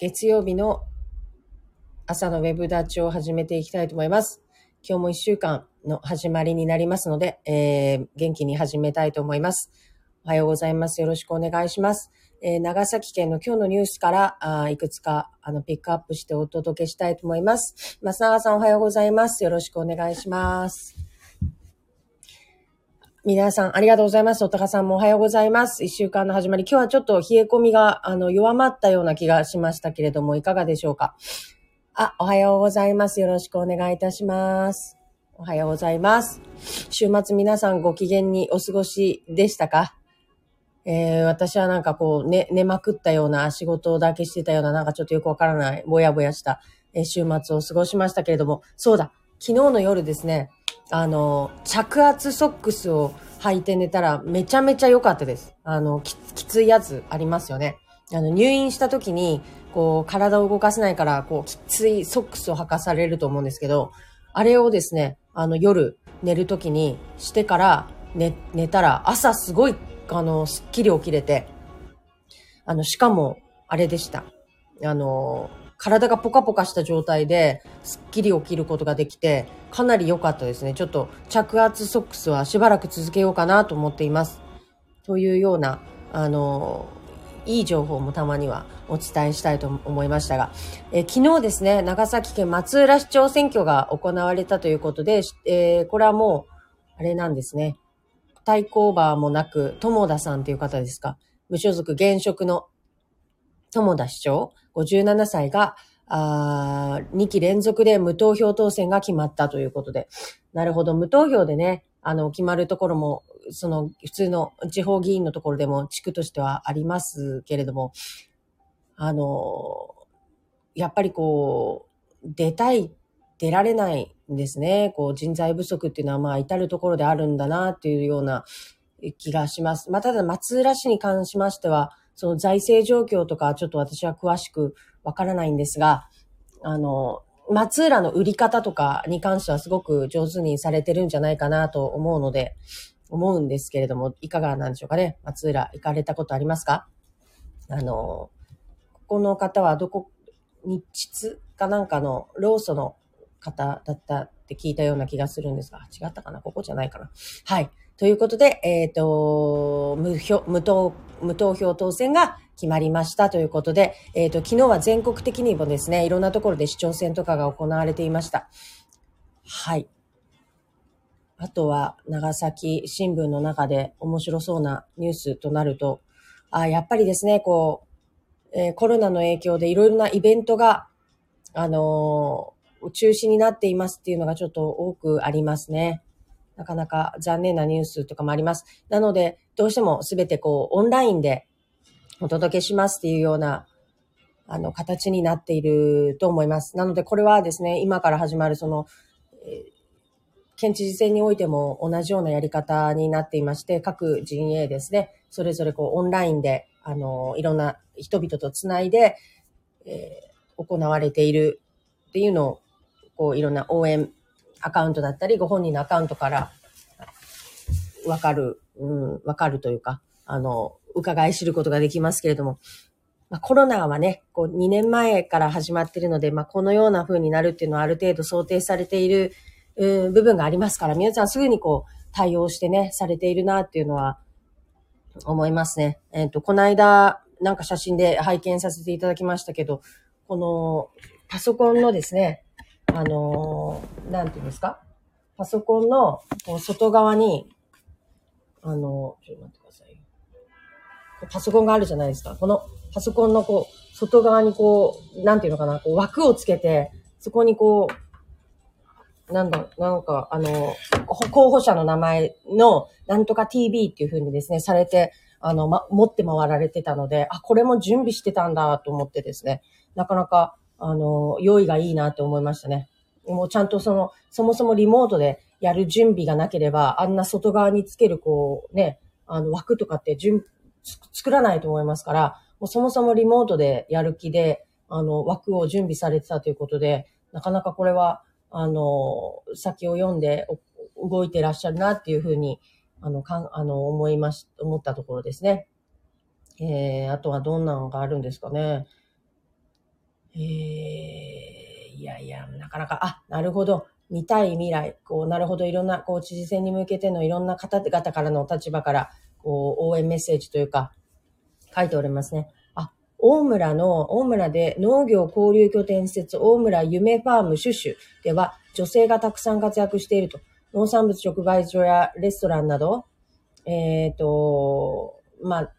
月曜日の朝のウェブダッチを始めていきたいと思います。今日も一週間の始まりになりますので、えー、元気に始めたいと思います。おはようございます。よろしくお願いします。えー、長崎県の今日のニュースからあいくつかあのピックアップしてお届けしたいと思います。松永さんおはようございます。よろしくお願いします。皆さん、ありがとうございます。おたかさんもおはようございます。一週間の始まり。今日はちょっと冷え込みが、あの、弱まったような気がしましたけれども、いかがでしょうか？あ、おはようございます。よろしくお願いいたします。おはようございます。週末皆さんご機嫌にお過ごしでしたか？えー、私はなんかこう、寝、寝まくったような仕事だけしてたような、なんかちょっとよくわからない、ぼやぼやした、え週末を過ごしましたけれども、そうだ、昨日の夜ですね、あの、着圧ソックスを履いて寝たらめちゃめちゃ良かったです。あの、きついやつありますよね。あの、入院した時に、こう、体を動かせないから、こう、きついソックスを履かされると思うんですけど、あれをですね、あの、夜寝る時にしてから寝、寝たら、朝すごい、あの、すっきり起きれて、あの、しかも、あれでした。あの、体がポカポカした状態で、すっきり起きることができて、かなり良かったですね。ちょっと着圧ソックスはしばらく続けようかなと思っています。というような、あの、いい情報もたまにはお伝えしたいと思いましたが、え昨日ですね、長崎県松浦市長選挙が行われたということで、えー、これはもう、あれなんですね。対抗馬もなく、友田さんという方ですか。無所属現職の友田市長57歳が、あ2期連続で無投票当選が決まったということで。なるほど、無投票でね、あの、決まるところも、その、普通の地方議員のところでも地区としてはありますけれども、あの、やっぱりこう、出たい、出られないんですね。こう、人材不足っていうのは、まあ、至るところであるんだな、っていうような気がします。まあ、ただ、松浦市に関しましては、その財政状況とかちょっと私は詳しくわからないんですが、あの、松浦の売り方とかに関してはすごく上手にされてるんじゃないかなと思うので、思うんですけれども、いかがなんでしょうかね？松浦行かれたことありますか？あの、ここの方はどこ、日秩かなんかのローソの方だったって聞いたような気がするんですが、違ったかな？ここじゃないかな。はい。ということで、えっ、ー、と、無票、無投、無投票当選が決まりましたということで、えっ、ー、と、昨日は全国的にもですね、いろんなところで市長選とかが行われていました。はい。あとは、長崎新聞の中で面白そうなニュースとなると、あやっぱりですね、こう、えー、コロナの影響でいろいろなイベントが、あのー、中止になっていますっていうのがちょっと多くありますね。なかなか残念なニュースとかもあります。なので、どうしてもすべてこう、オンラインでお届けしますっていうような、あの、形になっていると思います。なので、これはですね、今から始まるその、えー、県知事選においても同じようなやり方になっていまして、各陣営ですね、それぞれこう、オンラインで、あの、いろんな人々とつないで、えー、行われているっていうのを、こう、いろんな応援アカウントだったり、ご本人のアカウントからわかる、うん、わかるというか、あの、伺い知ることができますけれども、まあ、コロナはね、こう2年前から始まっているので、まあ、このような風になるっていうのはある程度想定されている、うん、部分がありますから、皆さんすぐにこう対応してね、されているなっていうのは思いますね。えっ、ー、と、この間、なんか写真で拝見させていただきましたけど、このパソコンのですね、あのー、なんていうんですか？パソコンのこう外側に、あのー、ちょっと待ってください。パソコンがあるじゃないですか。このパソコンのこう、外側にこう、なんていうのかな、こう枠をつけて、そこにこう、なんだ、なんか、あの、候補者の名前の、なんとか TV っていう風にですね、されて、あの、ま、持って回られてたので、あ、これも準備してたんだと思ってですね、なかなか、あの、用意がいいなと思いましたね。もうちゃんとその、そもそもリモートでやる準備がなければ、あんな外側につけるこう、ね、あの枠とかって準、作らないと思いますから、もうそもそもリモートでやる気で、あの、枠を準備されてたということで、なかなかこれは、あの、先を読んで動いてらっしゃるなっていうふうに、あの、かん、あの、思いまし、思ったところですね。えー、あとはどんなのがあるんですかね。えー、いやいや、なかなか、あ、なるほど。見たい未来、こう、なるほど、いろんな、こう、知事選に向けてのいろんな方々からの立場から、こう、応援メッセージというか、書いておりますね。あ、大村の、大村で農業交流拠点施設、大村夢ファームシュシュでは、女性がたくさん活躍していると。農産物直売所やレストランなど、えっ、ー、と、まあ、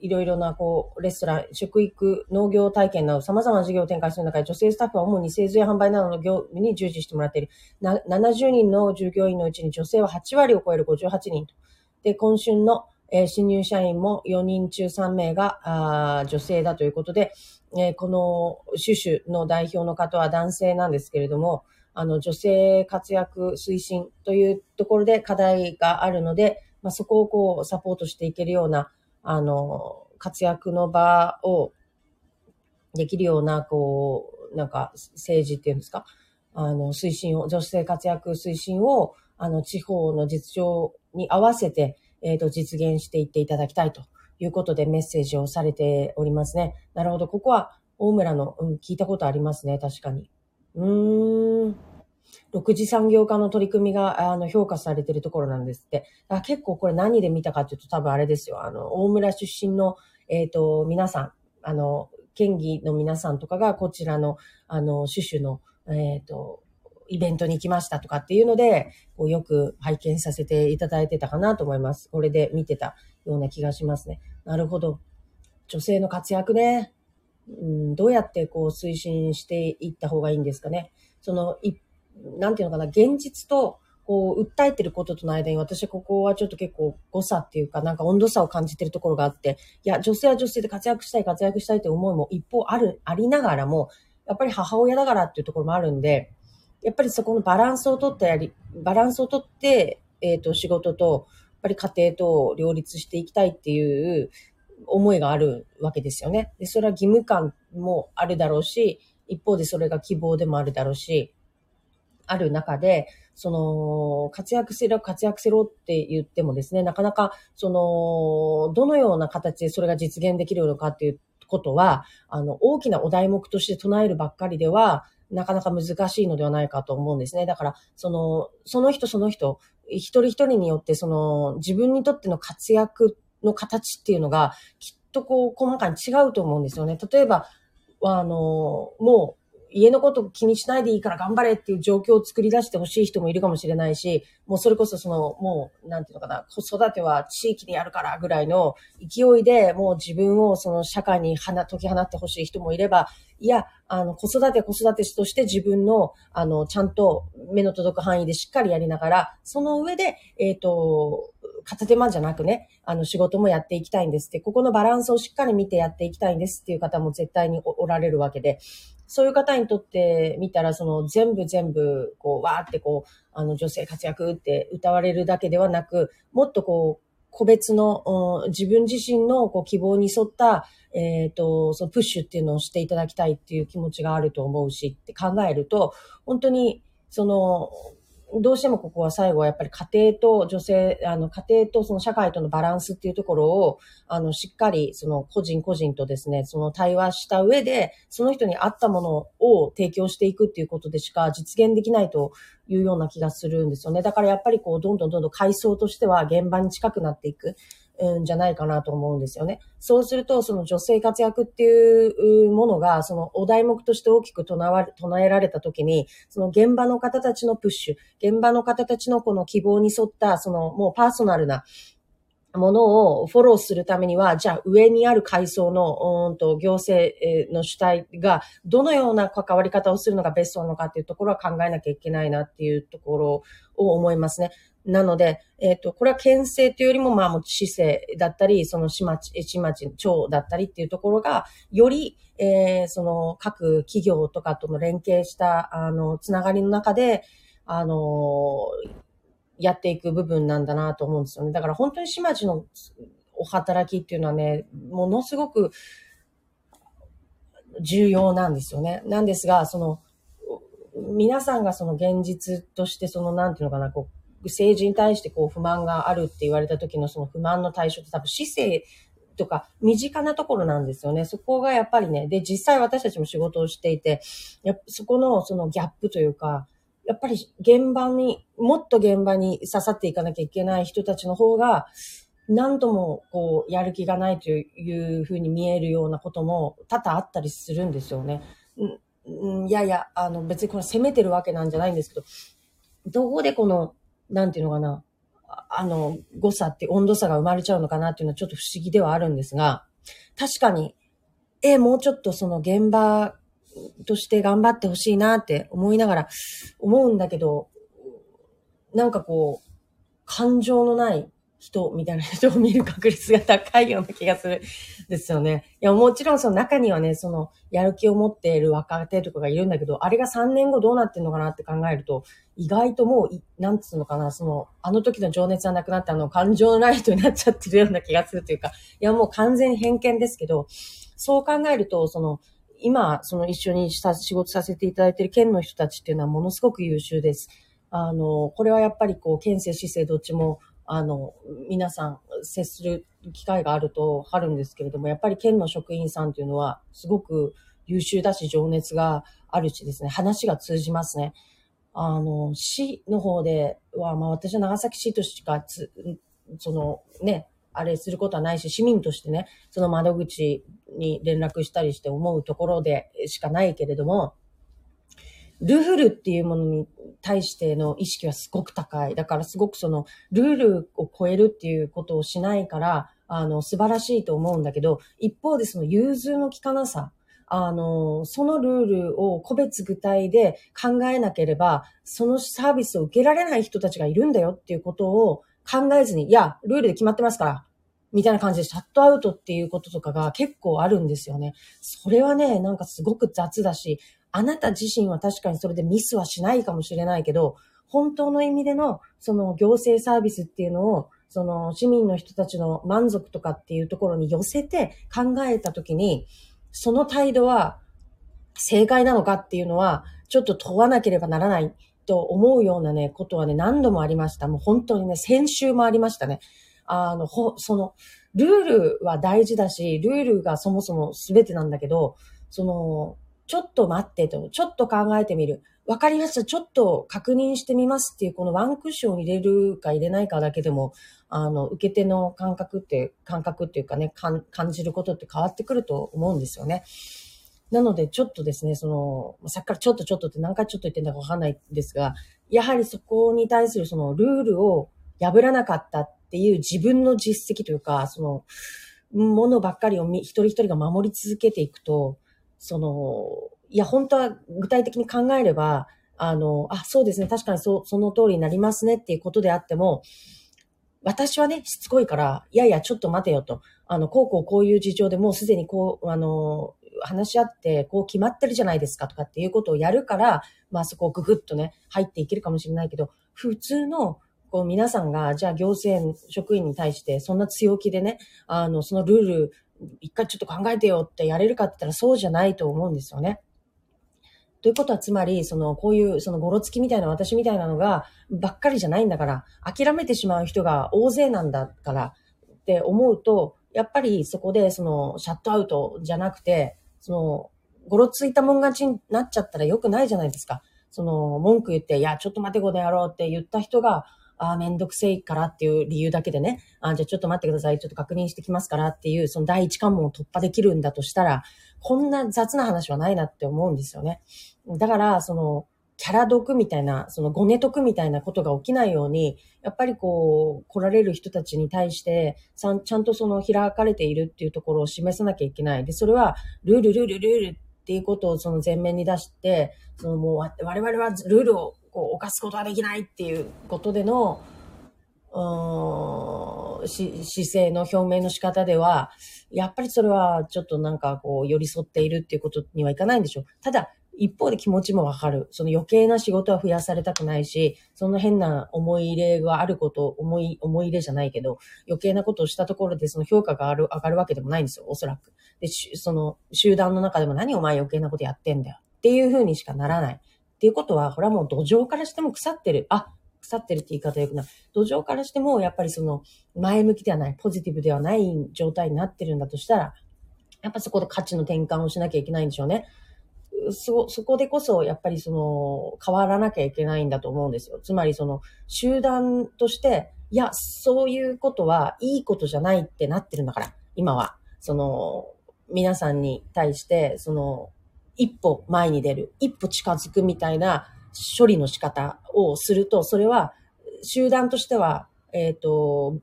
いろいろな、こう、レストラン、食育、農業体験など様々な事業を展開する中で、女性スタッフは主に製造や販売などの業務に従事してもらっている。な70人の従業員のうちに女性は8割を超える58人と。で、今春の、えー、新入社員も4人中3名があ女性だということで、えー、このシュシュの代表の方は男性なんですけれども、あの、女性活躍推進というところで課題があるので、まあ、そこをこう、サポートしていけるような、あの、活躍の場をできるような、こう、なんか政治っていうんですか、あの、推進を、女性活躍推進を、あの、地方の実情に合わせて、えっ、ー、と、実現していっていただきたいということでメッセージをされておりますね。なるほど。ここは、大村の、うん、聞いたことありますね。確かに。うーん。6次産業化の取り組みがあの評価されているところなんですって。あ結構これ何で見たかというと多分あれですよ。あの、大村出身の、えっ、ー、と、皆さん、あの、県議の皆さんとかがこちらの、あの、シュシュの、えっ、ー、と、イベントに行きましたとかっていうので、こうよく拝見させていただいてたかなと思います。これで見てたような気がしますね。なるほど。女性の活躍ね。うん、どうやってこう推進していった方がいいんですかね。その一なんていうのかな、現実と、こう、訴えてることとの間に、私ここはちょっと結構誤差っていうか、なんか温度差を感じてるところがあって、いや、女性は女性で活躍したい、活躍したいという思いも一方ある、ありながらも、やっぱり母親だからっていうところもあるんで、やっぱりそこのバランスをとってやり、バランスをとって、えっ、ー、と、仕事と、やっぱり家庭と両立していきたいっていう思いがあるわけですよね。で、それは義務感もあるだろうし、一方でそれが希望でもあるだろうし、ある中で、その、活躍せろ、活躍せろって言ってもですね、なかなか、その、どのような形でそれが実現できるのかっていうことは、あの、大きなお題目として唱えるばっかりでは、なかなか難しいのではないかと思うんですね。だから、その、その人その人、一人一人によって、その、自分にとっての活躍の形っていうのが、きっとこう、細かに違うと思うんですよね。例えば、あの、もう、家のこと気にしないでいいから頑張れっていう状況を作り出してほしい人もいるかもしれないし、もうそれこそその、もう、なんていうのかな、子育ては地域にやるからぐらいの勢いでもう自分をその社会に解き放ってほしい人もいれば、いや、あの、子育て子育てとして自分の、あの、ちゃんと目の届く範囲でしっかりやりながら、その上で、えっ、ー、と、片手間じゃなくね、あの、仕事もやっていきたいんですって、ここのバランスをしっかり見てやっていきたいんですっていう方も絶対におられるわけで、そういう方にとってみたら、その全部全部、こう、わーってこう、あの、女性活躍って歌われるだけではなく、もっとこう、個別の、自分自身のこう希望に沿った、えっ、ー、と、そのプッシュっていうのをしていただきたいっていう気持ちがあると思うしって考えると、本当に、その、どうしてもここは最後はやっぱり家庭と女性、あの家庭とその社会とのバランスっていうところを、あのしっかりその個人個人とですね、その対話した上で、その人に合ったものを提供していくっていうことでしか実現できないというような気がするんですよね。だからやっぱりこう、どんどんどんどん階層としては現場に近くなっていく。うんじゃないかなと思うんですよね。そうすると、その女性活躍っていうものが、そのお題目として大きく唱えられたときに、その現場の方たちのプッシュ、現場の方たちのこの希望に沿った、そのもうパーソナルな、ものをフォローするためには、じゃあ上にある階層の、うんと行政の主体がどのような関わり方をするのがベストなのかっていうところは考えなきゃいけないなっていうところを思いますね。なので、えっ、ー、と、これは県政というよりも、まあ、もう市政だったり、その市町、市町、町だったりっていうところが、より、えー、その各企業とかとの連携した、あの、つながりの中で、あの、やっていく部分なんだなと思うんですよね。だから本当に市町のお働きっていうのはね、ものすごく重要なんですよね。なんですが、その、皆さんがその現実としてその、なんていうのかな、こう、政治に対してこう不満があるって言われた時のその不満の対象って多分市政とか、身近なところなんですよね。そこがやっぱりね、で、実際私たちも仕事をしていて、やそこのそのギャップというか、やっぱり現場に、もっと現場に刺さっていかなきゃいけない人たちの方が、何度もこう、やる気がないというふうに見えるようなことも多々あったりするんですよね。いやいや、あの別にこれ責めてるわけなんじゃないんですけど、どこでこの、なんていうのかな、あの、誤差って温度差が生まれちゃうのかなっていうのはちょっと不思議ではあるんですが、確かに、え、もうちょっとその現場として頑張ってほしいなって思いながら思うんだけど、なんかこう、感情のない人みたいな人を見る確率が高いような気がするんですよね。いや、もちろんその中にはね、その、やる気を持っている若手とかがいるんだけど、あれが3年後どうなってんのかなって考えると、意外ともう、なんつうのかな、その、あの時の情熱はなくなってあの、感情のない人になっちゃってるような気がするというか、いや、もう完全偏見ですけど、そう考えると、その、今、その一緒にした仕事させていただいている県の人たちっていうのはものすごく優秀です。あの、これはやっぱりこう、県政、市政どっちもあの、皆さん接する機会があるとあるんですけれども、やっぱり県の職員さんというのはすごく優秀だし、情熱があるしですね、話が通じますね。あの、市の方では、まあ私は長崎市としかつ、そのね、あれすることはないし、市民としてね、その窓口に連絡したりして思うところでしかないけれども、ルールっていうものに対しての意識はすごく高い。だからすごくその、ルールを超えるっていうことをしないから、あの、素晴らしいと思うんだけど、一方でその融通の効かなさ、あの、そのルールを個別具体で考えなければ、そのサービスを受けられない人たちがいるんだよっていうことを考えずに、いや、ルールで決まってますから、みたいな感じでシャットアウトっていうこととかが結構あるんですよね。それはね、なんかすごく雑だし、あなた自身は確かにそれでミスはしないかもしれないけど、本当の意味での、その行政サービスっていうのを、その市民の人たちの満足とかっていうところに寄せて考えたときに、その態度は正解なのかっていうのは、ちょっと問わなければならないと思うようなね、ことはね、何度もありました。もう本当にね、先週もありましたね。あの、ほ、その、ルールは大事だし、ルールがそもそも全てなんだけど、その、ちょっと待ってと、ちょっと考えてみる。わかりました。ちょっと確認してみますっていう、このワンクッションを入れるか入れないかだけでも、あの、受け手の感覚って、感覚っていうかね、感じることって変わってくると思うんですよね。なので、ちょっとですね、その、さっきからちょっとちょっとって何回ちょっと言ってんだかわかんないんですが、やはりそこに対するそのルールを破らなかったっていう自分の実績というか、その、ものばっかりを一人一人が守り続けていくと、その、いや、本当は具体的に考えれば、あの、あ、そうですね、確かにそその通りになりますねっていうことであっても、私はね、しつこいから、いやいや、ちょっと待てよと。あの、こうこうこういう事情でもうすでにこう、あの、話し合って、こう決まってるじゃないですかとかっていうことをやるから、まあそこをググッとね、入っていけるかもしれないけど、普通の、こう皆さんが、じゃあ行政職員に対してそんな強気でね、あの、そのルール一回ちょっと考えてよってやれるかって言ったらそうじゃないと思うんですよね。ということはつまり、その、こういう、その、ごろつきみたいな私みたいなのが、ばっかりじゃないんだから、諦めてしまう人が大勢なんだからって思うと、やっぱりそこで、その、シャットアウトじゃなくて、その、ごろついたもん勝ちになっちゃったら良くないじゃないですか。その、文句言って、いや、ちょっと待てこの野郎って言った人が、ああ、めんどくせいからっていう理由だけでね、あじゃあちょっと待ってください、ちょっと確認してきますからっていう、その第一関門を突破できるんだとしたら、こんな雑な話はないなって思うんですよね。だから、その、キャラ毒みたいな、そのごね得みたいなことが起きないように、やっぱりこう、来られる人たちに対して、ちゃんとその開かれているっていうところを示さなきゃいけない。で、それは、ルール、ルール、ルールっていうことをその前面に出して、そのもう我々はルールをこう犯すことはできないっていうことでの、うん、姿勢の表明の仕方では、やっぱりそれはちょっとなんかこう寄り添っているっていうことにはいかないんでしょう。ただ、一方で気持ちもわかる。その余計な仕事は増やされたくないし、その変な思い入れがあること、思い、思い入れじゃないけど、余計なことをしたところでその評価がある上がるわけでもないんですよ、おそらく。で、その集団の中でも何お前余計なことやってんだよっていうふうにしかならない。っていうことは、これはもう土壌からしても腐ってる。あ、腐ってるって言い方よくない。土壌からしても、やっぱりその、前向きではない、ポジティブではない状態になってるんだとしたら、やっぱそこで価値の転換をしなきゃいけないんでしょうね。そ、そこでこそ、やっぱりその、変わらなきゃいけないんだと思うんですよ。つまりその、集団として、いや、そういうことはいいことじゃないってなってるんだから、今は。その、皆さんに対して、その、一歩前に出る、一歩近づくみたいな処理の仕方をすると、それは、集団としては、えっ、ー、と、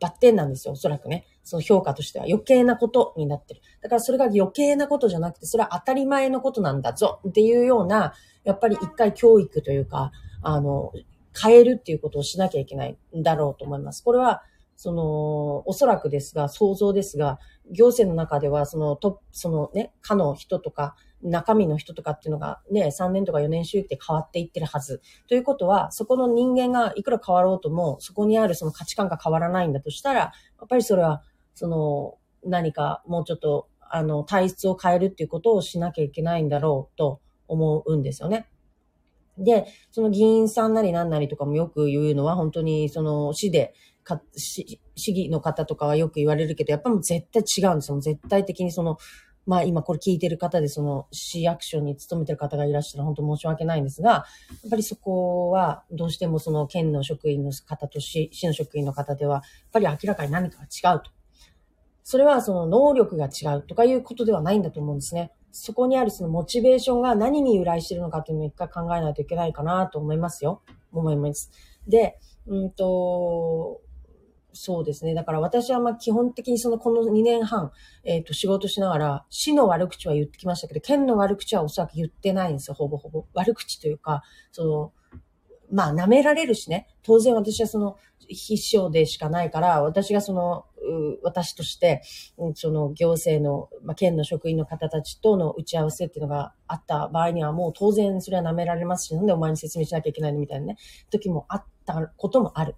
バッテンなんですよ、おそらくね。その評価としては余計なことになってる。だからそれが余計なことじゃなくて、それは当たり前のことなんだぞっていうような、やっぱり一回教育というか、あの、変えるっていうことをしなきゃいけないんだろうと思います。これは、その、おそらくですが、想像ですが、行政の中では、その、と、そのね、課の人とか、中身の人とかっていうのがね、3年とか4年周期で変わっていってるはず。ということは、そこの人間がいくら変わろうとも、そこにあるその価値観が変わらないんだとしたら、やっぱりそれは、その、何かもうちょっと、あの、体質を変えるっていうことをしなきゃいけないんだろうと思うんですよね。で、その議員さんなりなんなりとかもよく言うのは、本当にその市で、か市市議の方とかはよく言われるけど、やっぱもう絶対違うんですよ。絶対的にその、まあ今これ聞いてる方でその市役所に勤めてる方がいらっしゃる本当申し訳ないんですが、やっぱりそこはどうしてもその県の職員の方と市市の職員の方では、やっぱり明らかに何かが違うと。それはその能力が違うとかいうことではないんだと思うんですね。そこにあるそのモチベーションが何に由来してるのかっていうのを一回考えないといけないかなと思いますよ。思います。で、うんと、そうですね。だから私はまあ基本的にそのこの2年半、えっ、ー、と仕事しながら、市の悪口は言ってきましたけど、県の悪口はおそらく言ってないんですよ、ほぼほぼ。悪口というか、その、まあ舐められるしね。当然私はその、必勝でしかないから、私がその、私として、その行政の、まあ、県の職員の方たちとの打ち合わせっていうのがあった場合には、もう当然それは舐められますし、なんでお前に説明しなきゃいけないのみたいなね、時もあったこともある。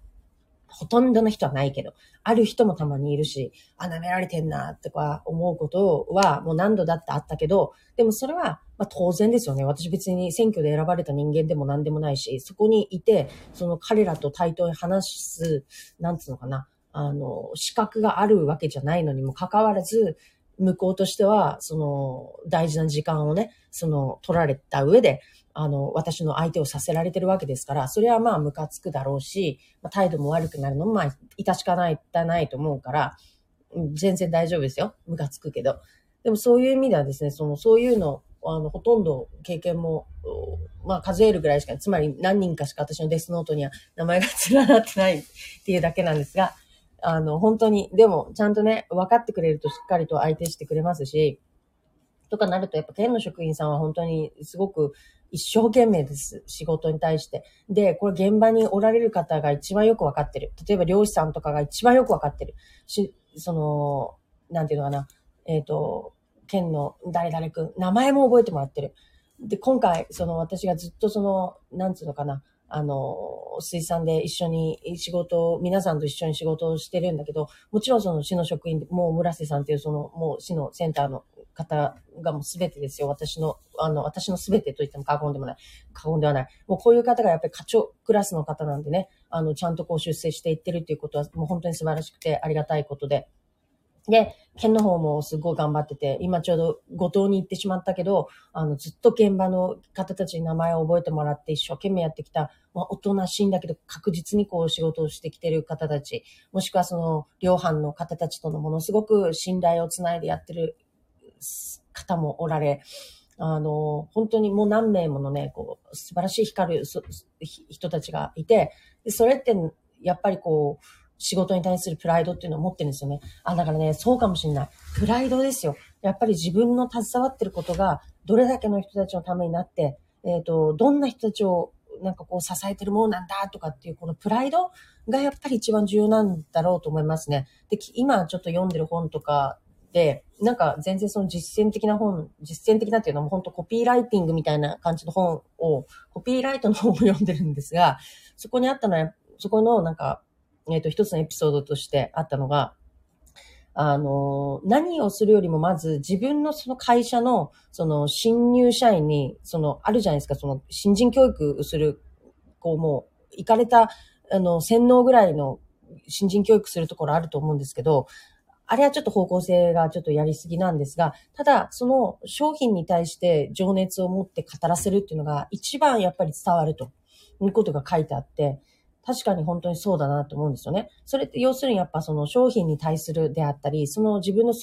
ほとんどの人はないけど、ある人もたまにいるし、あ、舐められてんな、とか思うことはもう何度だってあったけど、でもそれは、まあ当然ですよね。私別に選挙で選ばれた人間でも何でもないし、そこにいて、その彼らと対等に話す、なんつうのかな、あの、資格があるわけじゃないのにもかかわらず、向こうとしては、その、大事な時間をね、その、取られた上で、あの、私の相手をさせられてるわけですから、それはまあ、ムカつくだろうし、ま、態度も悪くなるのも、まあ、致しかない、たないと思うから、全然大丈夫ですよ。ムカつくけど。でもそういう意味ではですね、その、そういうの、あの、ほとんど経験も、まあ、数えるぐらいしか、つまり何人かしか私のデスノートには名前が連なってないっていうだけなんですが、あの、本当に、でも、ちゃんとね、分かってくれるとしっかりと相手してくれますし、とかなると、やっぱ県の職員さんは本当にすごく一生懸命です。仕事に対して。で、これ現場におられる方が一番よくわかってる。例えば漁師さんとかが一番よくわかってる。し、その、なんていうのかな。えっ、ー、と、県の誰々くん、名前も覚えてもらってる。で、今回、その私がずっとその、なんつうのかな。あの、水産で一緒に仕事を、皆さんと一緒に仕事をしてるんだけど、もちろんその市の職員、もう村瀬さんっていうその、もう市のセンターの方がもう全てですよ。私の、あの、私の全てと言っても過言でもない。過言ではない。もうこういう方がやっぱり課長クラスの方なんでね、あの、ちゃんとこう出世していってるっていうことは、もう本当に素晴らしくてありがたいことで。で、県の方もすごい頑張ってて、今ちょうど五島に行ってしまったけど、あの、ずっと現場の方たちに名前を覚えてもらって一生懸命やってきた、まあ、おとなしいんだけど確実にこう仕事をしてきてる方たち、もしくはその、量販の方たちとのものすごく信頼をつないでやってる方もおられ、あの、本当にもう何名ものね、こう、素晴らしい光る人たちがいて、それって、やっぱりこう、仕事に対するプライドっていうのを持ってるんですよね。あ、だからね、そうかもしれない。プライドですよ。やっぱり自分の携わってることが、どれだけの人たちのためになって、えっ、ー、と、どんな人たちをなんかこう支えてるものなんだとかっていうこのプライドがやっぱり一番重要なんだろうと思いますね。で、今ちょっと読んでる本とかで、なんか全然その実践的な本、実践的なっていうのも本当コピーライティングみたいな感じの本を、コピーライトの本を読んでるんですが、そこにあったのは、そこのなんか、えっ、ー、と、一つのエピソードとしてあったのが、あの、何をするよりもまず自分のその会社の、その新入社員に、その、あるじゃないですか、その新人教育する、こうもう、行かれた、あの、洗脳ぐらいの新人教育するところあると思うんですけど、あれはちょっと方向性がちょっとやりすぎなんですが、ただ、その商品に対して情熱を持って語らせるっていうのが一番やっぱり伝わるということが書いてあって、確かに本当にそうだなと思うんですよね。それって要するにやっぱその商品に対するであったり、その自分の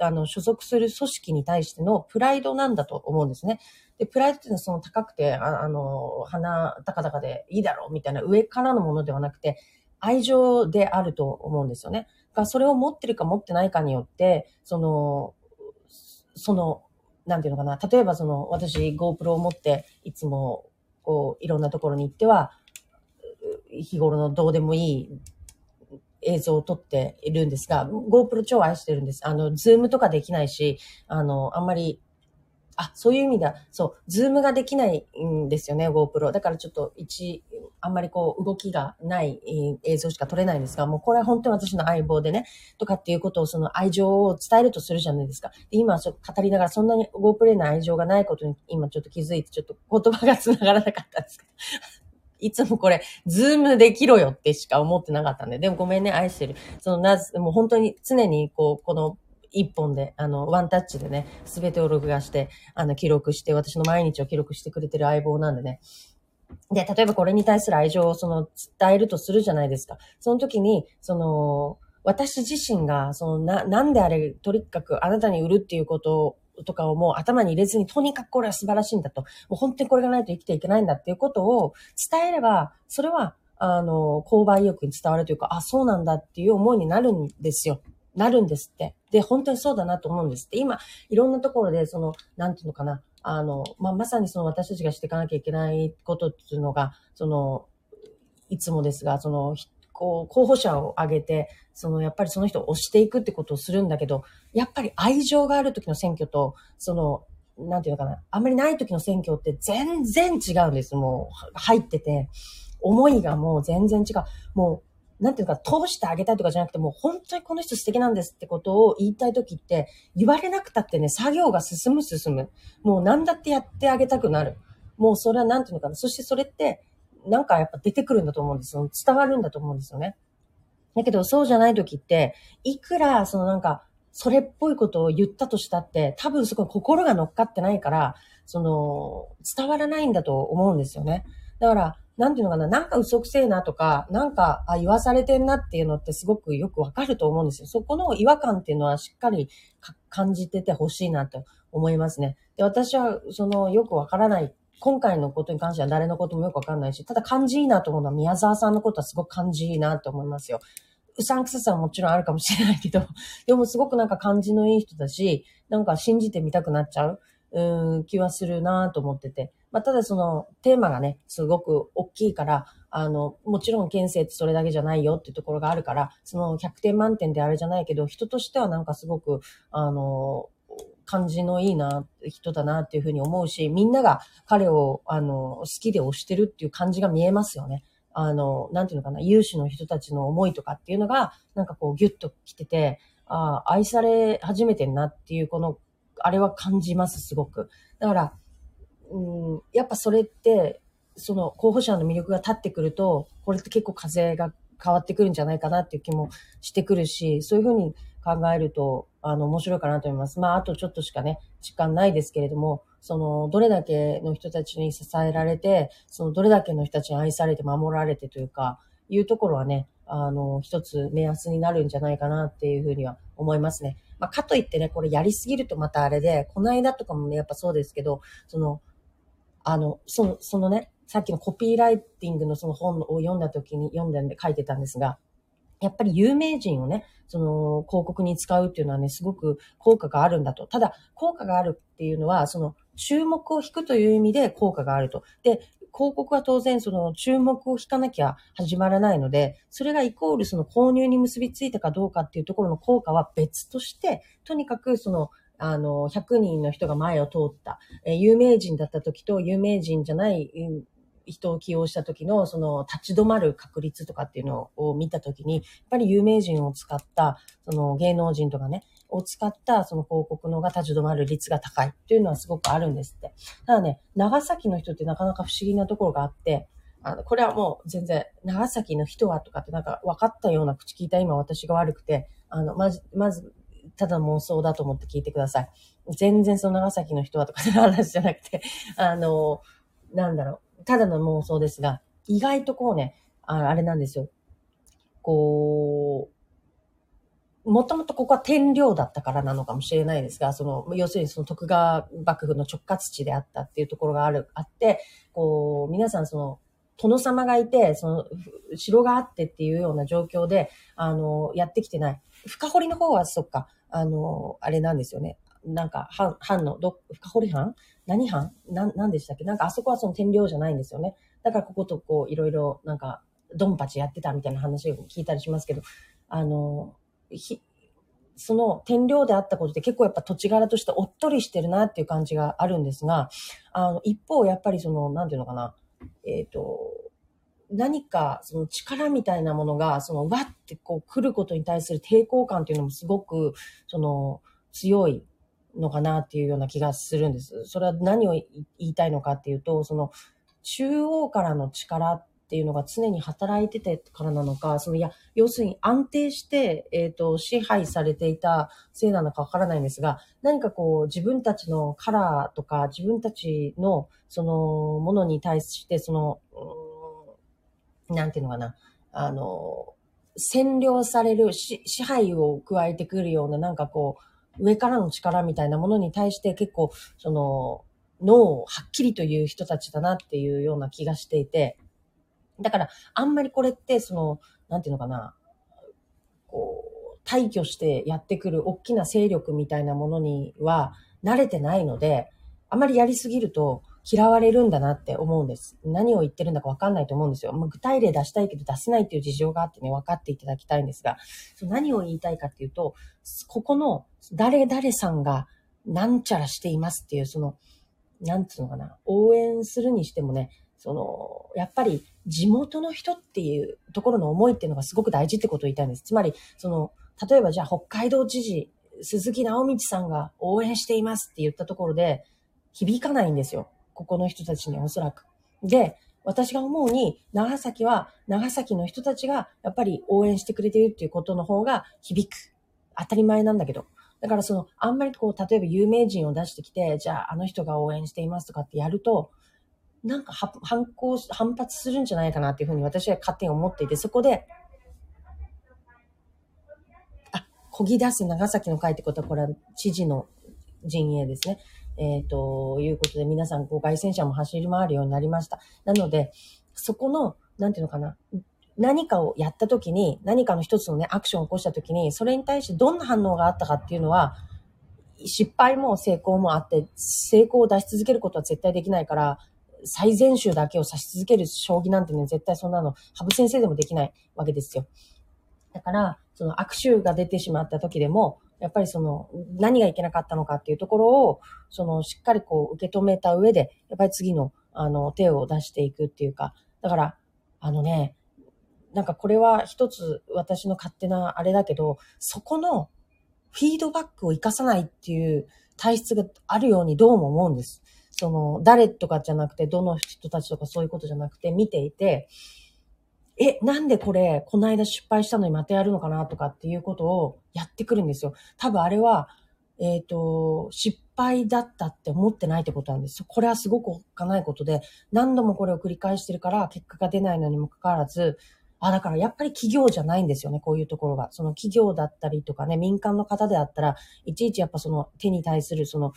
あの所属する組織に対してのプライドなんだと思うんですね。で、プライドっていうのはその高くて、ああの、鼻高々でいいだろうみたいな上からのものではなくて、愛情であると思うんですよね。が、それを持ってるか持ってないかによって、その、その、なんていうのかな。例えばその、私 GoPro を持って、いつも、こう、いろんなところに行っては、日頃のどうでもいい映像を撮っているんですが、GoPro 超愛してるんです。あの、ズームとかできないし、あの、あんまりあ、そういう意味だ。そう、ズームができないんですよね、GoPro。だからちょっと一、あんまりこう動きがない映像しか撮れないんですが、もうこれは本当に私の相棒でね、とかっていうことをその愛情を伝えるとするじゃないですか。で今ちょっと語りながらそんなに GoPro への愛情がないことに今ちょっと気づいてちょっと言葉が繋がらなかったんですけど。いつもこれ、ズームできろよってしか思ってなかったんで、でもごめんね、愛してる。そのなぜ、もう本当に常にこう、この一本で、あの、ワンタッチでね、すべてを録画して、あの、記録して、私の毎日を記録してくれてる相棒なんでね。で、例えばこれに対する愛情をその伝えるとするじゃないですか。その時に、その、私自身が、そのな、なんであれ、とにかくあなたに売るっていうこととかをもう頭に入れずに、とにかくこれは素晴らしいんだと。もう本当にこれがないと生きていけないんだっていうことを伝えれば、それは、あの、購買意欲に伝わるというか、あ、そうなんだっていう思いになるんですよ。なるんですって。で、本当にそうだなと思うんですって。今、いろんなところで、その、なんていうのかな、あの、まあ、まさにその私たちがしていかなきゃいけないことっていうのが、その、いつもですが、その、こう、候補者を挙げて、その、やっぱりその人を押していくってことをするんだけど、やっぱり愛情がある時の選挙と、その、なんていうのかな、あんまりない時の選挙って全然違うんです。もう、入ってて、思いがもう全然違う。もう、なんていうか、通してあげたいとかじゃなくて、もう本当にこの人素敵なんですってことを言いたいときって、言われなくたってね、作業が進む進む。もう何だってやってあげたくなる。もうそれはなんていうのかな。そしてそれって、なんかやっぱ出てくるんだと思うんですよ。伝わるんだと思うんですよね。だけど、そうじゃないときって、いくら、そのなんか、それっぽいことを言ったとしたって、多分そこに心が乗っかってないから、その、伝わらないんだと思うんですよね。だから、なんていうのかな、なんか嘘くせえなとか、なんか、あ、言わされてんなっていうのってすごくよくわかると思うんですよ。そこの違和感っていうのはしっかり感じててほしいなと思いますね。で、私は、その、よくわからない、今回のことに関しては誰のこともよくわかんないし、ただ感じいいなと思うのは宮沢さんのことはすごく感じいいなと思いますよ。うさんくささはもちろんあるかもしれないけど、でもすごくなんか感じのいい人だし、なんか信じてみたくなっちゃう、うん、気はするなと思ってて。まあ、ただそのテーマがね、すごく大きいから、あの、もちろん県政ってそれだけじゃないよっていうところがあるから、その100点満点であれじゃないけど、人としてはなんかすごく、あの、感じのいいな、人だなっていうふうに思うし、みんなが彼を、あの、好きで推してるっていう感じが見えますよね。あの、なんていうのかな、有志の人たちの思いとかっていうのが、なんかこうギュッと来てて、ああ、愛され始めてんなっていう、この、あれは感じます、すごく。だから、うん、やっぱそれって、その候補者の魅力が立ってくると、これって結構風が変わってくるんじゃないかなっていう気もしてくるし、そういうふうに考えると、あの、面白いかなと思います。まあ、あとちょっとしかね、時間ないですけれども、その、どれだけの人たちに支えられて、その、どれだけの人たちに愛されて守られてというか、いうところはね、あの、一つ目安になるんじゃないかなっていうふうには思いますね。まあ、かといってね、これやりすぎるとまたあれで、この間とかもね、やっぱそうですけど、その、あの、その、そのね、さっきのコピーライティングのその本を読んだ時に読んで書いてたんですが、やっぱり有名人をね、その広告に使うっていうのはね、すごく効果があるんだと。ただ、効果があるっていうのは、その注目を引くという意味で効果があると。で、広告は当然その注目を引かなきゃ始まらないので、それがイコールその購入に結びついたかどうかっていうところの効果は別として、とにかくそのあの、100人の人が前を通った、え、有名人だった時と有名人じゃない人を起用した時の、その、立ち止まる確率とかっていうのを見た時に、やっぱり有名人を使った、その芸能人とかね、を使ったその広告のが立ち止まる率が高いっていうのはすごくあるんですって。ただね、長崎の人ってなかなか不思議なところがあって、あの、これはもう全然、長崎の人はとかってなんか分かったような口聞いた今私が悪くて、あの、まず、まず、ただ妄想だと思って聞いてください。全然その長崎の人はとかの話じゃなくて、あの、なんだろう、ただの妄想ですが、意外とこうね、ああれなんですよ。こう、もともとここは天領だったからなのかもしれないですが、その、要するにその徳川幕府の直轄地であったっていうところがある、あって、こう、皆さんその、殿様がいて、その、城があってっていうような状況で、あの、やってきてない。深堀の方は、そっか、あの、あれなんですよね。なんか、藩、藩の、ど、深堀藩？何藩なん、なんでしたっけ？なんか、あそこはその天領じゃないんですよね。だからこことこう、いろいろ、なんか、ドンパチやってたみたいな話を聞いたりしますけど、あの、ひ、その天領であったことで結構やっぱ土地柄としておっとりしてるなっていう感じがあるんですが、あの、一方やっぱりその、なんていうのかな、えっ、ー、と、何かその力みたいなものが、そのわってこう来ることに対する抵抗感っていうのもすごく、その強いのかなっていうような気がするんです。それは何を言いたいのかっていうと、その中央からの力っていうのが常に働いててからなのか、そのいや、要するに安定して、えっ、ー、と、支配されていたせいなのかわからないんですが、何かこう自分たちのカラーとか自分たちのそのものに対して、その、なんていうのかな、あの、占領される支配を加えてくるような、なんかこう、上からの力みたいなものに対して結構、その、脳をはっきりという人たちだなっていうような気がしていて、だから、あんまりこれって、その、なんていうのかな、こう、退去してやってくる大きな勢力みたいなものには慣れてないので、あまりやりすぎると、嫌われるんだなって思うんです。何を言ってるんだかわかんないと思うんですよ。まあ、具体例出したいけど出せないっていう事情があってね、分かっていただきたいんですが、その何を言いたいかっていうと、ここの誰々さんがなんちゃらしていますっていう、その、なんつうのかな、応援するにしてもね、その、やっぱり地元の人っていうところの思いっていうのがすごく大事ってことを言いたいんです。つまり、その、例えばじゃあ北海道知事、鈴木直道さんが応援していますって言ったところで、響かないんですよ。ここの人たちにおそらく。で、私が思うに、長崎は、長崎の人たちが、やっぱり応援してくれているっていうことの方が響く。当たり前なんだけど。だからその、あんまりこう、例えば有名人を出してきて、じゃああの人が応援していますとかってやると、なんか反抗、反発するんじゃないかなっていうふうに私は勝手に思っていて、そこで、あ、こぎ出す長崎の会ってことは、これは知事の陣営ですね。えっ、ー、と、いうことで皆さん、こう、外戦車も走り回るようになりました。なので、そこの、なんていうのかな、何かをやった時に、何かの一つのね、アクションを起こした時に、それに対してどんな反応があったかっていうのは、失敗も成功もあって、成功を出し続けることは絶対できないから、最善手だけを指し続ける将棋なんてね、絶対そんなの、羽生先生でもできないわけですよ。だから、その悪手が出てしまった時でも、やっぱりその、何がいけなかったのかっていうところを、その、しっかりこう、受け止めた上で、やっぱり次の、あの、手を出していくっていうか、だから、あのね、なんかこれは一つ私の勝手なあれだけど、そこのフィードバックを活かさないっていう体質があるようにどうも思うんです。その、誰とかじゃなくて、どの人たちとかそういうことじゃなくて、見ていて、え、なんでこれ、この間失敗したのにまたやるのかなとかっていうことをやってくるんですよ。多分あれは、えっ、ー、と、失敗だったって思ってないってことなんです。これはすごくおっかないことで、何度もこれを繰り返してるから結果が出ないのにもかかわらず、あ、だからやっぱり企業じゃないんですよね、こういうところが。その企業だったりとかね、民間の方であったら、いちいちやっぱその手に対するその、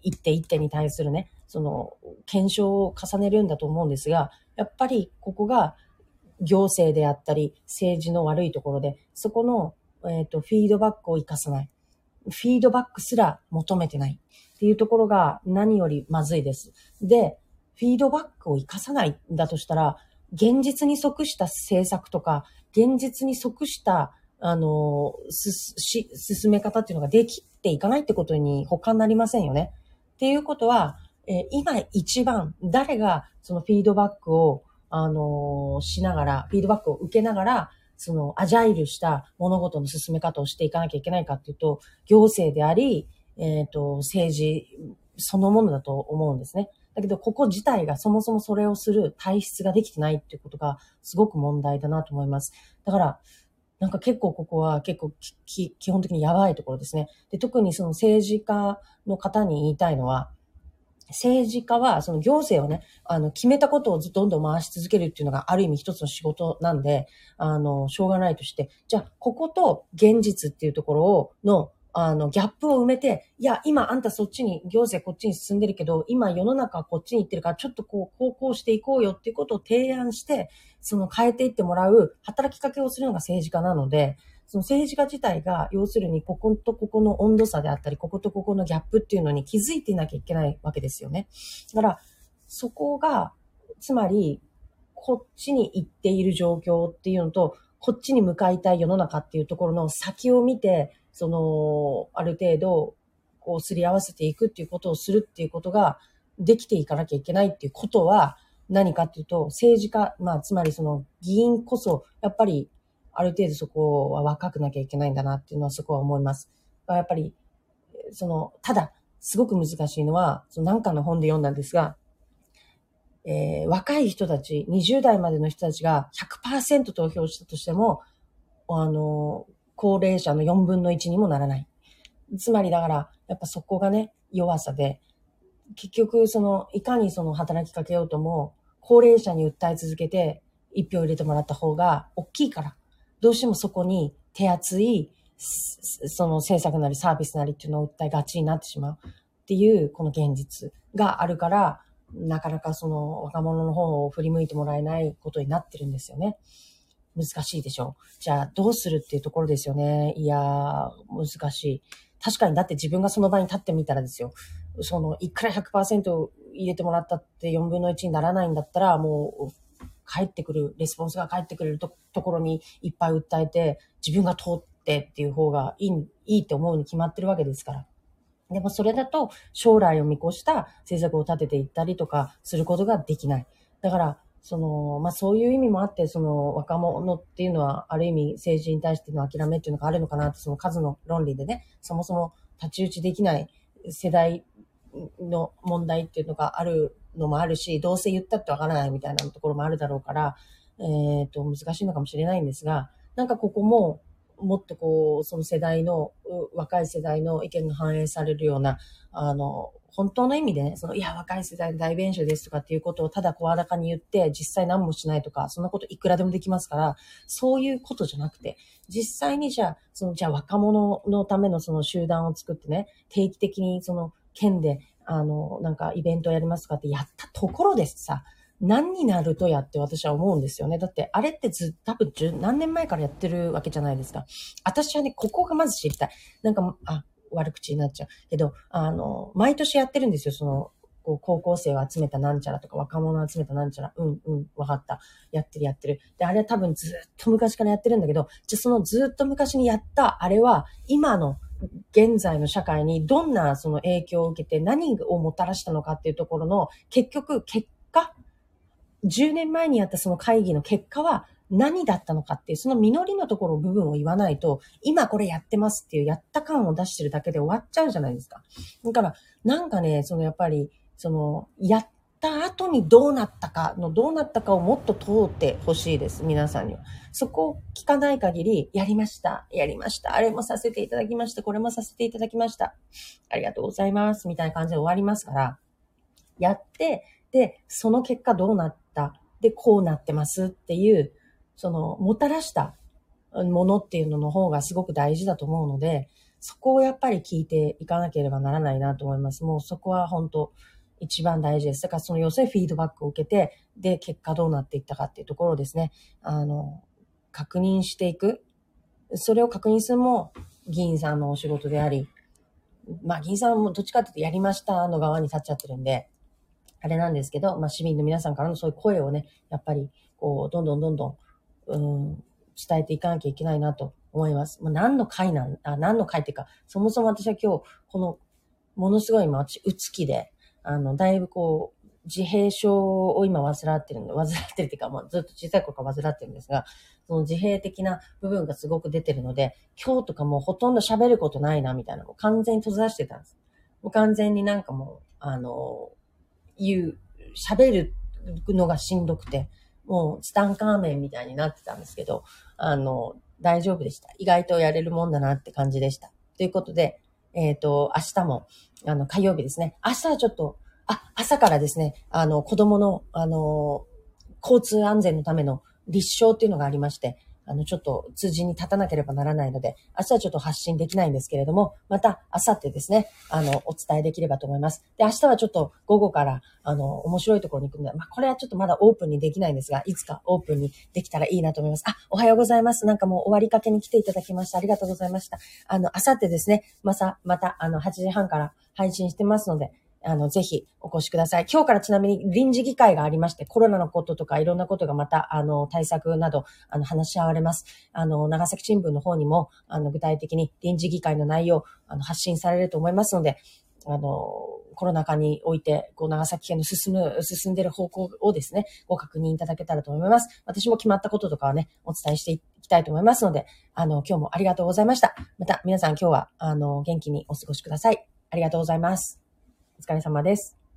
一手一手に対するね、その、検証を重ねるんだと思うんですが、やっぱりここが行政であったり、政治の悪いところで、そこの、えっ、ー、と、フィードバックを活かさない。フィードバックすら求めてないっていうところが何よりまずいです。で、フィードバックを活かさないんだとしたら、現実に即した政策とか、現実に即した、あの、す、し、進め方っていうのができていかないってことに他になりませんよね。っていうことは、えー、今一番誰がそのフィードバックをあの、しながら、フィードバックを受けながら、そのアジャイルした物事の進め方をしていかなきゃいけないかっていうと、行政であり、えっ、ー、と、政治そのものだと思うんですね。だけど、ここ自体がそもそもそれをする体質ができてないっていうことがすごく問題だなと思います。だから、なんか結構ここは結構基本的にやばいところですね。で、特にその政治家の方に言いたいのは、政治家はその行政をね、あの、決めたことをどんどん回し続けるっていうのがある意味一つの仕事なんで、あの、しょうがないとして、じゃあ、ここと現実っていうところを、の、あの、ギャップを埋めて、いや、今あんたそっちに、行政こっちに進んでるけど、今世の中はこっちに行ってるから、ちょっとこう、方向していこうよっていうことを提案して、その変えていってもらう働きかけをするのが政治家なので、その政治家自体が、要するに、こことここの温度差であったり、こことここのギャップっていうのに気づいていなきゃいけないわけですよね。だから、そこが、つまり、こっちに行っている状況っていうのと、こっちに向かいたい世の中っていうところの先を見て、その、ある程度、こう、すり合わせていくっていうことをするっていうことが、できていかなきゃいけないっていうことは、何かっていうと、政治家、まあ、つまりその議員こそ、やっぱり、ある程度そこは若くなきゃいけないんだなっていうのはそこは思います。やっぱり、その、ただ、すごく難しいのは、その何かの本で読んだんですが、えー、若い人たち、20代までの人たちが100%投票したとしても、あの、高齢者の4分の1にもならない。つまりだから、やっぱそこがね、弱さで、結局、その、いかにその働きかけようとも、高齢者に訴え続けて、一票入れてもらった方が大きいから、どうしてもそこに手厚い、その政策なりサービスなりっていうのを訴えがちになってしまうっていう、この現実があるから、なかなかその若者の方を振り向いてもらえないことになってるんですよね。難しいでしょう。じゃあどうするっていうところですよね。いやー、難しい。確かにだって自分がその場に立ってみたらですよ。その、いくら100%入れてもらったって4分の1にならないんだったら、もう、帰ってくる、レスポンスが返ってくれるとところにいっぱい訴えて、自分が通ってっていう方がいい、いいって思うに決まってるわけですから。でもそれだと将来を見越した政策を立てていったりとかすることができない。だから、その、まあ、そういう意味もあって、その若者っていうのは、ある意味政治に対しての諦めっていうのがあるのかなって、その数の論理でね、そもそも太刀打ちできない世代の問題っていうのがあるのもあるし、どうせ言ったってわからないみたいなところもあるだろうから、えっ、ー、と、難しいのかもしれないんですが、なんかここも、もっとこう、その世代の、若い世代の意見が反映されるような、あの、本当の意味でね、その、いや、若い世代の大弁償ですとかっていうことをただ声高に言って、実際何もしないとか、そんなこといくらでもできますから、そういうことじゃなくて、実際にじゃあ、その、じゃあ若者のためのその集団を作ってね、定期的にその、県で、あの、なんかイベントやりますかってやったところでさ、何になるとやって私は思うんですよね。だってあれってず多分十何年前からやってるわけじゃないですか。私はね、ここがまず知りたい。なんか、あ、悪口になっちゃう。けど、あの、毎年やってるんですよ。その、こう高校生を集めたなんちゃらとか若者を集めたなんちゃら。うんうん、わかった。やってるやってる。で、あれは多分ずっと昔からやってるんだけど、じゃそのずっと昔にやったあれは、今の現在の社会にどんなその影響を受けて何をもたらしたのかっていうところの結局結果10年前にやったその会議の結果は何だったのかっていう、その実りのところ部分を言わないと、今これやってますっていうやった感を出してるだけで終わっちゃうじゃないですか。だから、なんかね、そのやっぱり、その、やった後にどうなったかの、どうなったかをもっと通ってほしいです、皆さんには。そこを聞かない限り、やりました、やりました、あれもさせていただきました、これもさせていただきました。ありがとうございます、みたいな感じで終わりますから、やって、で、その結果どうなった。で、こうなってますっていう、その、もたらしたものっていうのの方がすごく大事だと思うので、そこをやっぱり聞いていかなければならないなと思います。もうそこは本当一番大事です。だからその要するにフィードバックを受けて、で、結果どうなっていったかっていうところをですね、あの、確認していく。それを確認するも議員さんのお仕事であり、まあ議員さんもどっちかっていうとやりましたの側に立っちゃってるんで、あれなんですけど、まあ、市民の皆さんからのそういう声をね、やっぱり、こう、どんどんどんどん、うん、伝えていかなきゃいけないなと思います。まあ、何の回なん、あ、何の回っていうか、そもそも私は今日、この、ものすごい今、私、うつきで、あの、だいぶこう、自閉症を今患ってるんで、患ってるっていうか、まあ、ずっと小さい頃から患ってるんですが、その自閉的な部分がすごく出てるので、今日とかもうほとんど喋ることないな、みたいな、もう完全に閉ざしてたんです。もう完全になんかもう、あの、言う、喋るのがしんどくて、もうツタンカーメンみたいになってたんですけど、あの、大丈夫でした。意外とやれるもんだなって感じでした。ということで、えっ、ー、と、明日も、あの、火曜日ですね。明日はちょっと、あ、朝からですね、あの、子供の、あの、交通安全のための立証っていうのがありまして、あの、ちょっと通じに立たなければならないので、明日はちょっと発信できないんですけれども、また、明後日ですね、あの、お伝えできればと思います。で、明日はちょっと午後から、あの、面白いところに行くので、まあ、これはちょっとまだオープンにできないんですが、いつかオープンにできたらいいなと思います。あ、おはようございます。なんかもう終わりかけに来ていただきました。ありがとうございました。あの、明後日ですね、また、また、あの、8時半から配信してますので、あの、ぜひお越しください。今日からちなみに臨時議会がありまして、コロナのこととかいろんなことがまた、あの、対策など、あの、話し合われます。あの、長崎新聞の方にも、あの、具体的に臨時議会の内容、あの、発信されると思いますので、あの、コロナ禍において、こう、長崎県の進む、進んでる方向をですね、ご確認いただけたらと思います。私も決まったこととかはね、お伝えしていきたいと思いますので、あの、今日もありがとうございました。また、皆さん今日は、あの、元気にお過ごしください。ありがとうございます。お疲れ様です。